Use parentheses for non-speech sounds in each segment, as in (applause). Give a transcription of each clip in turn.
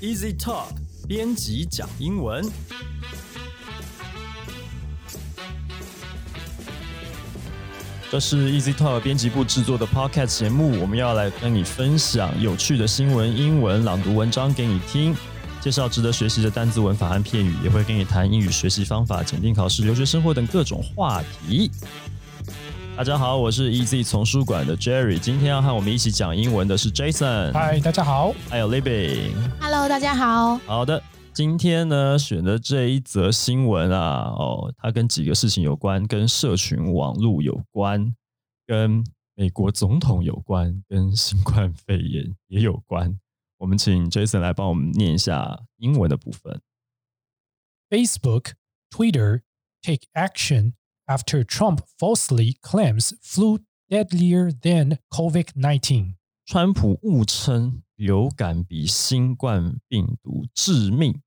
Easy Talk 编辑讲英文。这是 Easy Talk 编辑部制作的 Podcast 节目，我们要来跟你分享有趣的新闻、英文朗读文章给你听，介绍值得学习的单字、文法和片语，也会跟你谈英语学习方法、检定考试、留学生活等各种话题。大家好，我是 Easy 丛书馆的 Jerry，今天要和我们一起讲英文的是 Jason，嗨，大家好。还有 Libby。Hello，大家好。好的，今天呢选的这一则新闻啊，哦，它跟几个事情有关，跟社群网络有关，跟美国总统有关，跟新冠肺炎也有关。我们请 Jason 来帮我们念一下英文的部分。Facebook, Twitter take action after Trump falsely claims flu deadlier than COVID 19. 川普误称流感比新冠病毒致命。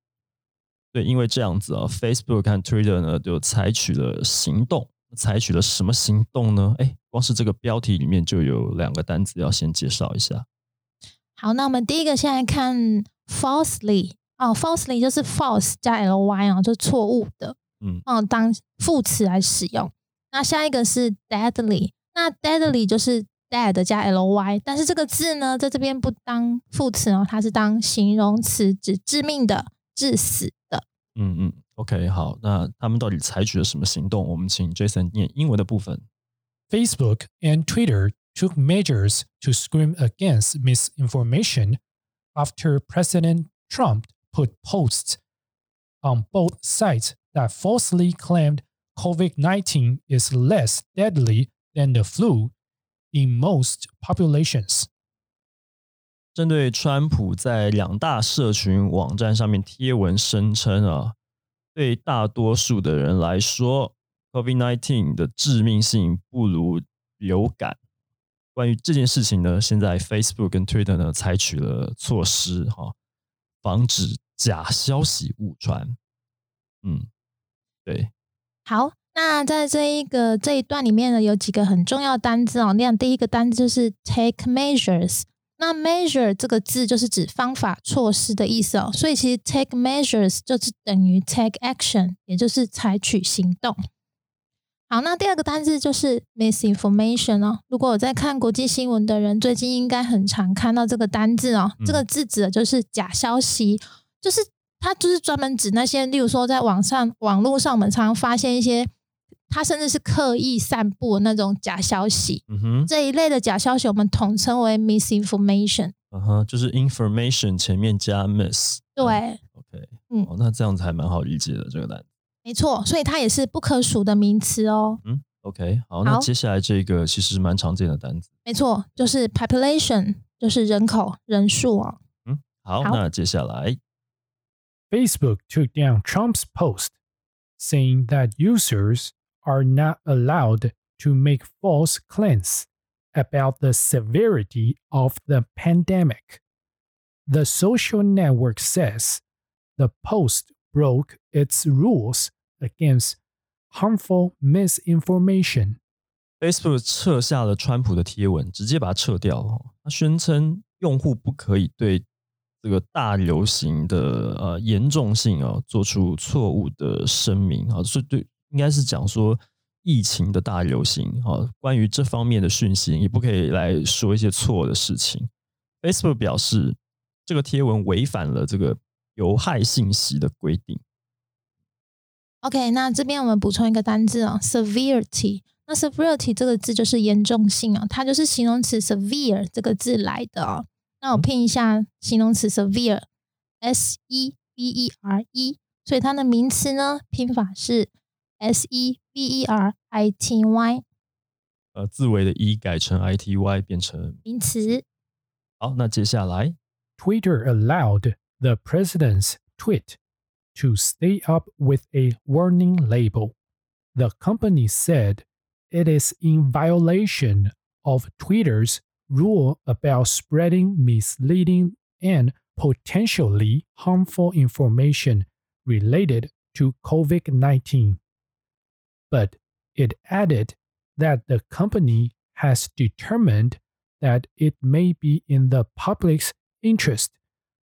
对，因为这样子啊，Facebook 和 Twitter 呢就采取了行动。采取了什么行动呢？哎，光是这个标题里面就有两个单词要先介绍一下。好，那我们第一个先来看 falsely 哦，falsely 就是 false 加 ly 啊，就错误的， 嗯哦，当副词来使用。那下一个是 deadly，那 deadly 就是 dead 加 ly，但是这个字呢，在这边不当副词哦，它是当形容词，指致命的、致死的。嗯嗯，OK，好，那他们到底采取了什么行动？我们请 Jason 念英文的部分。Facebook and Twitter took measures to scream against misinformation after President Trump put posts on both sites that falsely claimed COVID 19 is less deadly than the flu in most populations. 针对川普在两大社群网站上面贴文声称啊，对大多数的人来说，COVID-19 的致命性不如流感。关于这件事情呢，现在 Facebook 跟 Twitter 呢采取了措施哈、防止假消息误传。嗯， 对，好，那在这一个这一段里面呢，有几个很重要的单字哦。那样第一个单字就是 take measures。那 measure 这个字就是指方法、措施的意思哦，所以其实 take measures 就是等于 take action，也就是采取行动。好，那第二个单字就是 misinformation 哦。如果我在看国际新闻的人，最近应该很常看到这个单字哦。嗯这个字指的就是假消息，就是它就是专门指那些，例如说在网上、网络上，我们常常发现一些，它甚至是刻意散布那种假消息。嗯哼，这一类的假消息，我们统称为 misinformation。嗯哼，就是 information 前面加 miss。对，，OK，嗯哦，那这样子还蛮好理解的这个单词。没错，所以它也是不可数的名词哦。嗯，OK，好，那接下来这个其实蛮常见的单词。没错，就是 population，就是人口人数哦。嗯，好，好那接下来 Facebook took down Trump's post, saying that users are not allowed to make false claims about the severity of the pandemic. The social network says the post broke its rules against harmful misinformation. Facebook 撤下了川普的贴文，直接把它撤掉哦。他宣称用户不可以对 这个大流行的呃严重性哦做出错误的声明啊，是对应该是讲说疫情的大流行啊，关于这方面的讯息也不可以来说一些错的事情。Facebook 表示，这个贴文违反了这个有害信息的规定。OK，那这边我们补充一个单字哦，severity。那 severity 这个字就是严重性啊、它就是形容词 severe 这个字来的哦。那我拼一下形容词 severe，s e v e r e，所以它的名词呢拼法是 s e v e r i t y 呃，字尾的 e 改成 i t y 变成名词。好，那接下来 Twitter allowed the president's tweet to stay up with a warning label. The company said it is in violation of Twitter's rule about spreading misleading and potentially harmful information related to COVID 19. But it added that the company has determined that it may be in the public's interest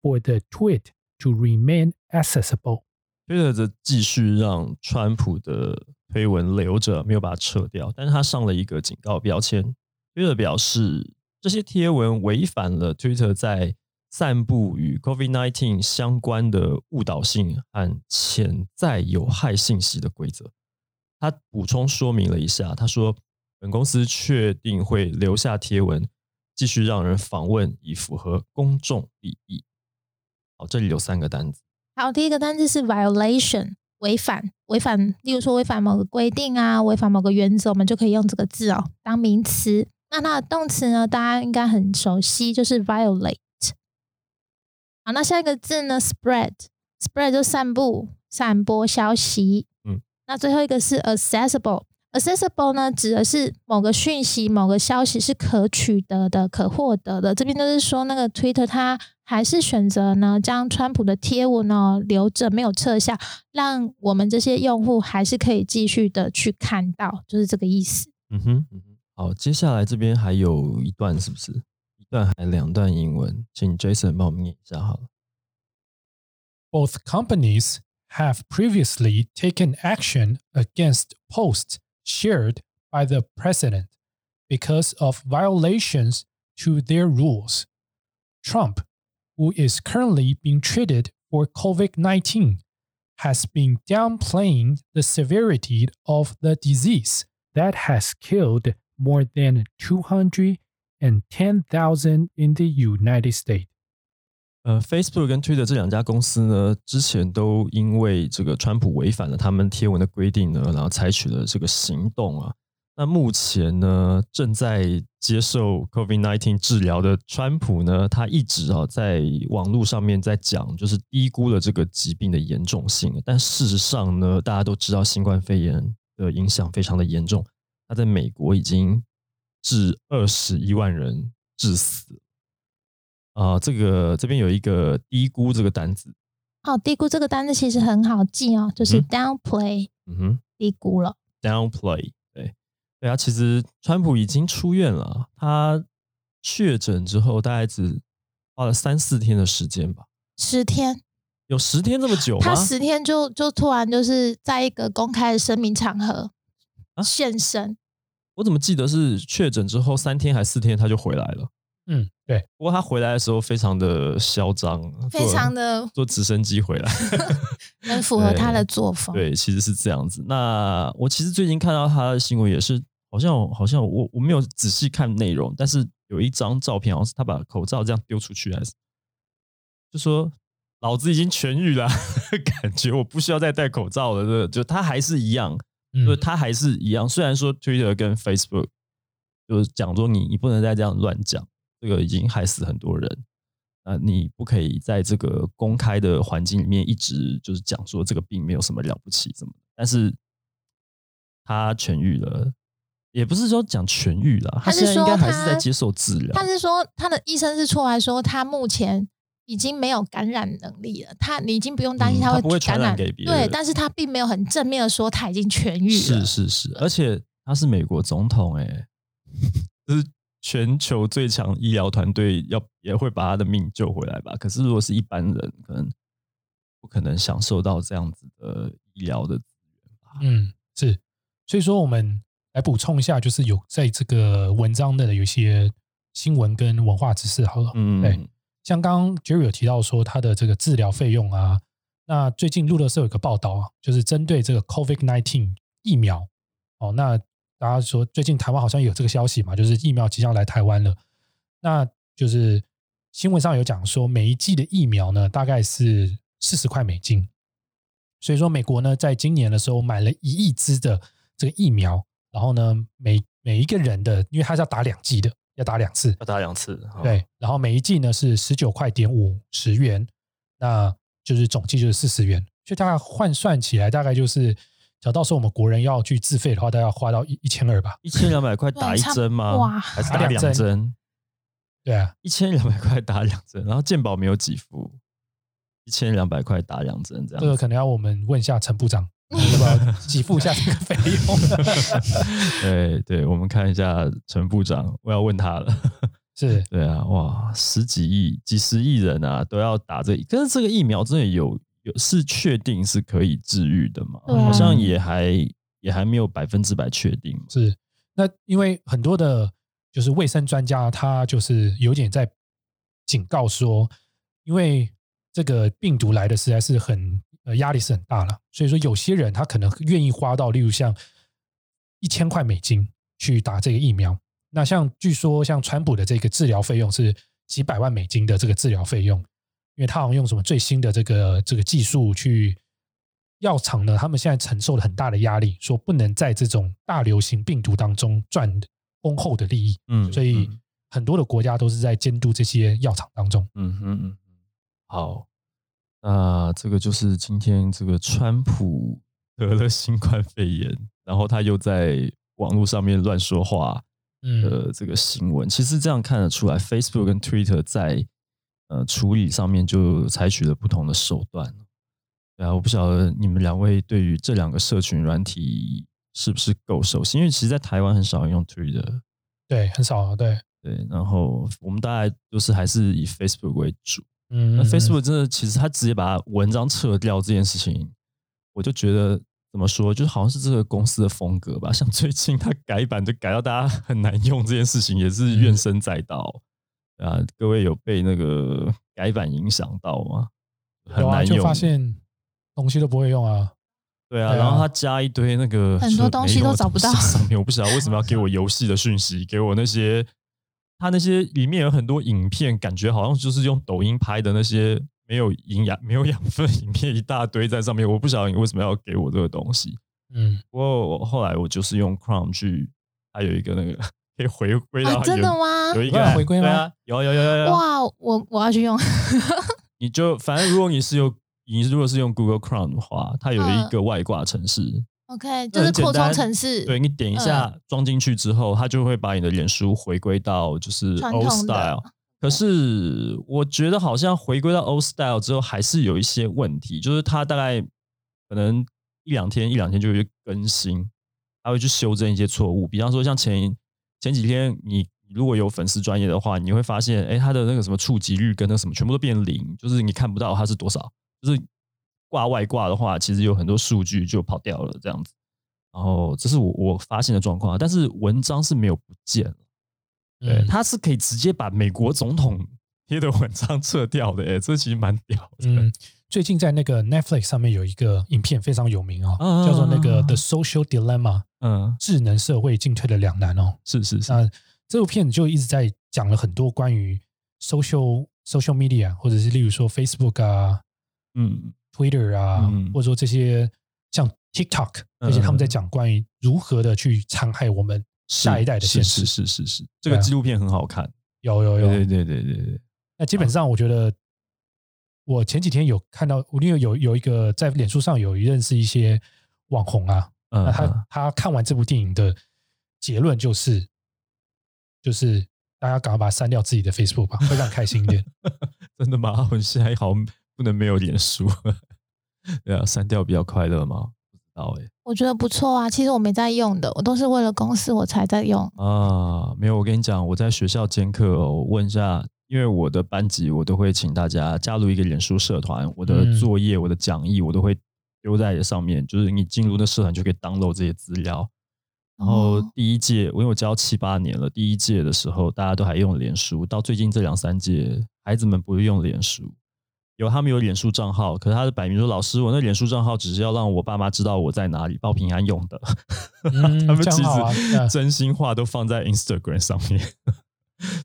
for the tweet to remain accessible. 推特则继续让川普的推文留着，没有把它撤掉，但是他上了一个警告标签。推特表示， 这些贴文违反了推特在散布与 COVID-19 相关的误导性和潜在有害信息的规则。他补充说明了一下，他说：“本公司确定会留下贴文，继续让人访问，以符合公众利益。”好，这里有三个单词。好，第一个单字是 violation，违反，违反，例如说违反某个规定啊，违反某个原则，我们就可以用这个字哦当名词。那它的动词呢，大家应该很熟悉，就是 violate。好，那下一个字呢，spread，spread 就散布、散播消息。嗯，那最后一个是 accessible。accessible 呢，指的是某个讯息、某个消息是可取得的、可获得的。这边就是说，那个 Twitter 它还是选择呢，将川普的贴文呢留着，没有撤下，让我们这些用户还是可以继续的去看到，就是这个意思。嗯哼，嗯哼，好，接下来这边还有一段，是不是？一段还两段英文，请 Jason 帮我们念一下好了。 Both companies have previously taken action against posts shared by the president because of violations to their rules. Trump, who is currently being treated for COVID 19, has been downplaying the severity of the disease that has killed more than 210,000 in the United States. 呃，Facebook 跟 Twitter 这两家公司呢，之前都因为这个川普违反了他们贴文的规定呢，然后采取了这个行动啊。那目前呢，正在接受 COVID-19 治疗的川普呢，他一直啊在网络上面在讲，就是低估了这个疾病的严重性。但事实上呢，大家都知道新冠肺炎的影响非常的严重，他在美国已经致二十一万人致死。啊，这个这边有一个低估这个单子，哦，低估这个单子其实很好记哦，就是嗯 downplay，嗯哼低估了。，downplay，对，对啊，其实川普已经出院了，他确诊之后大概只花了三四天的时间吧，十天，有十天这么久吗他？十天就就突然就是在一个公开的声明场合啊现身，我怎么记得是确诊之后三天还四天他就回来了？嗯，对，不过他回来的时候非常的嚣张，非常的坐直升机回来。(laughs) 很符合他的作风。对，其实是这样子。那我其实最近看到他的新闻也是，好像好像我我没有仔细看内容，但是有一张照片，好像是他把口罩这样丢出去，还是就说老子已经痊愈了，(laughs) 感觉我不需要再戴口罩了。这就他还是一样，就是嗯，他还是一样。虽然说 Twitter 跟 Facebook 就是讲说你你不能再这样乱讲，这个已经害死很多人。啊，你不可以在这个公开的环境里面一直就是讲说这个病没有什么了不起，怎么？但是他痊愈了，也不是说讲痊愈了，他是现在应该说还是在接受治疗。他是说他的医生是出来说他目前已经没有感染能力了，他你已经不用担心会嗯他不会传感染染给别人对，但是他并没有很正面的说他已经痊愈了。是是是，而且他是美国总统、欸，哎，就是全球最强医疗团队要也会把他的命救回来吧。可是如果是一般人，可能不可能享受到这样子的医疗的资源吧。嗯，是，所以说我们来补充一下，就是有在这个文章的有一些新闻跟文化知识好了。嗯，对，像刚刚 Jerry 有提到说他的这个治疗费用啊，那最近路德社有个报道啊，就是针对这个 COVID nineteen 疫苗哦，那大家说最近台湾好像有这个消息嘛，就是疫苗即将来台湾了，那就是新闻上有讲说每一剂的疫苗呢大概是四十块美金，所以说美国呢在今年的时候买了一亿支的这个疫苗，然后呢每每一个人的，因为他是要打两剂的，要打两次，要打两次。哦，对，然后每一剂呢是十九块点五十元，那就是总计就是四十元，所以大概换算起来大概就是，假如到时候我们国人要去自费的话，大概要花到一一千二吧。一千两百块打一针吗？(laughs) 哇还是打两打两针针？对啊，一千两百块打两针，然后健保没有给付，一千两百块打两针这样。这个可能要我们问一下陈部长，要不要给付一下这个费用？(laughs) 对对，我们看一下陈部长，我要问他了。是对啊，哇，十几亿、几十亿人啊，都要打这，可是这个疫苗真的有有是确定是可以治愈的吗？啊好像也还也还没有百分之百确定。是。那因为很多的，就是卫生专家，他就是有点在警告说，因为这个病毒来的实在是很呃压力是很大了，所以说有些人他可能愿意花到，例如像一千块美金去打这个疫苗。那像据说像川普的这个治疗费用是几百万美金的这个治疗费用，因为他好像用什么最新的这个这个技术去。药厂呢，他们现在承受了很大的压力，说不能在这种大流行病毒当中赚丰厚的利益，嗯所以嗯很多的国家都是在监督这些药厂当中。嗯嗯嗯哼，好，那这个就是今天这个川普得了新冠肺炎，然后他又在网络上面乱说话嗯，的这个新闻，其实这样看得出来，Facebook 跟 Twitter 在呃处理上面就采取了不同的手段。对啊，我不晓得你们两位对于这两个社群软体是不是够熟悉？因为其实，在台湾很少人用 Twitter，对，很少啊，对，对，然后我们大概就是还是以 Facebook 为主。嗯那 Facebook 真的，其实他直接把文章撤掉这件事情，我就觉得怎么说，就是好像是这个公司的风格吧。像最近他改版就改到大家很难用这件事情，也是怨声载道。啊，各位有被那个改版影响到吗？很难用，就发现东西都不会用啊。对啊，然后他加一堆那个很多东西都找不到上面，我不晓得 (laughs) 为什么要给我游戏的讯息，给我那些他那些里面有很多影片，感觉好像就是用抖音拍的那些没有营养、没有养分影片一大堆在上面，我不晓得你为什么要给我这个东西。嗯，不过我后来我就是用 Chrome 去，它有一个那个可以回归到啊，真的原吗有？一个有回归吗啊，有有有有有，哇，我我要去用。你就反正如果你是用你如果是用 Google Chrome 的话，它有一个外挂程式，OK，这就是扩充城市。对你点一下装进去之后，它就会把你的脸书回归到就是 old style。可是我觉得好像回归到 old style 之后，还是有一些问题，就是它大概可能一两天一两天就会更新，它会去修正一些错误。比方说像前前几天你如果有粉丝专业的话，你会发现，哎，它的那个什么触及率跟那什么全部都变零，就是你看不到它是多少，就是挂外挂的话，其实有很多数据就跑掉了这样子。然后这是我我发现的状况，但是文章是没有不见了，对，嗯它是可以直接把美国总统贴的文章撤掉的，哎，这其实蛮屌的。嗯，最近在那个 Netflix 上面有一个影片非常有名哦，啊叫做那个 The Social Dilemma，嗯，智能社会进退的两难哦。是是是，那这部片子就一直在讲了很多关于 social social media，或者是例如说 Facebook 啊、嗯 Twitter 啊，嗯。或者说这些像 TikTok，嗯而且他们在讲关于如何的去残害我们下一代的是现实。是是是是，这个纪录片很好看，有有有，对对对对对对，那基本上我觉得，我前几天有看到，我因为有有一个在脸书上有认识一些网红啊，嗯那他他看完这部电影的结论就是，就是大家赶快把它删掉自己的 Facebook 吧，会让你开心一点。(laughs) 真的吗？我现在好像不能没有脸书，(laughs) 对啊，删掉比较快乐吗？不知道哎、我觉得不错啊。其实我没在用的，我都是为了公司我才在用。啊，没有，我跟你讲，我在学校兼课哦，我问一下，因为我的班级我都会请大家加入一个脸书社团，我的嗯作业、我的讲义我都会丢在上面，就是你进入那社团就可以 download 这些资料。然后哦第一届，因为我教七八年了，第一届的时候大家都还用脸书，到最近这两三届，孩子们不用脸书，有他们有脸书账号，可是他的摆明说，老师，我那脸书账号只是要让我爸妈知道我在哪里，报平安用的。(laughs) 嗯他们其实真心话都放在 Instagram 上面。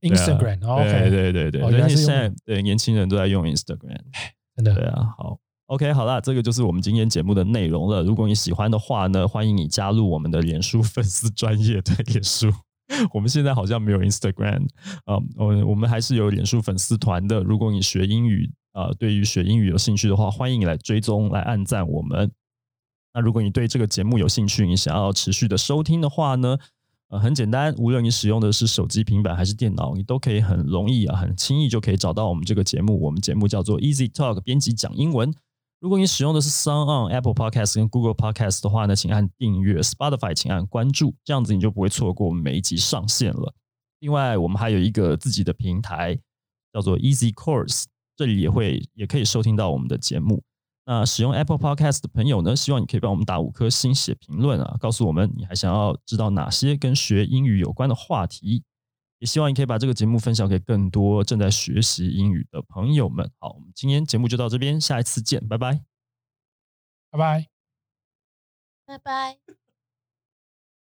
对啊 Instagram，哦对对对对，哦原来是用而且现在对年轻人都在用 Instagram。真的对啊，好，OK，好啦，这个就是我们今天节目的内容了。如果你喜欢的话呢，欢迎你加入我们的脸书粉丝专业对脸书。我们现在好像没有 Instagram 啊、我我们还是有脸书粉丝团的。如果你学英语啊、呃对于学英语有兴趣的话，欢迎你来追踪、来按赞我们。那如果你对这个节目有兴趣，你想要持续的收听的话呢，呃，很简单，无论你使用的是手机、平板还是电脑，你都可以很容易啊、很轻易就可以找到我们这个节目。我们节目叫做 Easy Talk，编辑讲英文。如果你使用的是 Sound On、Apple Podcast 跟 Google Podcast 的话呢，请按订阅；Spotify 请按关注，这样子你就不会错过我们每一集上线了。另外，我们还有一个自己的平台，叫做 Easy Course，这里也会也可以收听到我们的节目。那使用 Apple Podcast 的朋友呢，希望你可以帮我们打五颗星、写评论啊，告诉我们你还想要知道哪些跟学英语有关的话题。也希望你可以把这个节目分享给更多正在学习英语的朋友们。好，我们今天节目就到这边，下一次见，拜拜，拜拜。拜拜。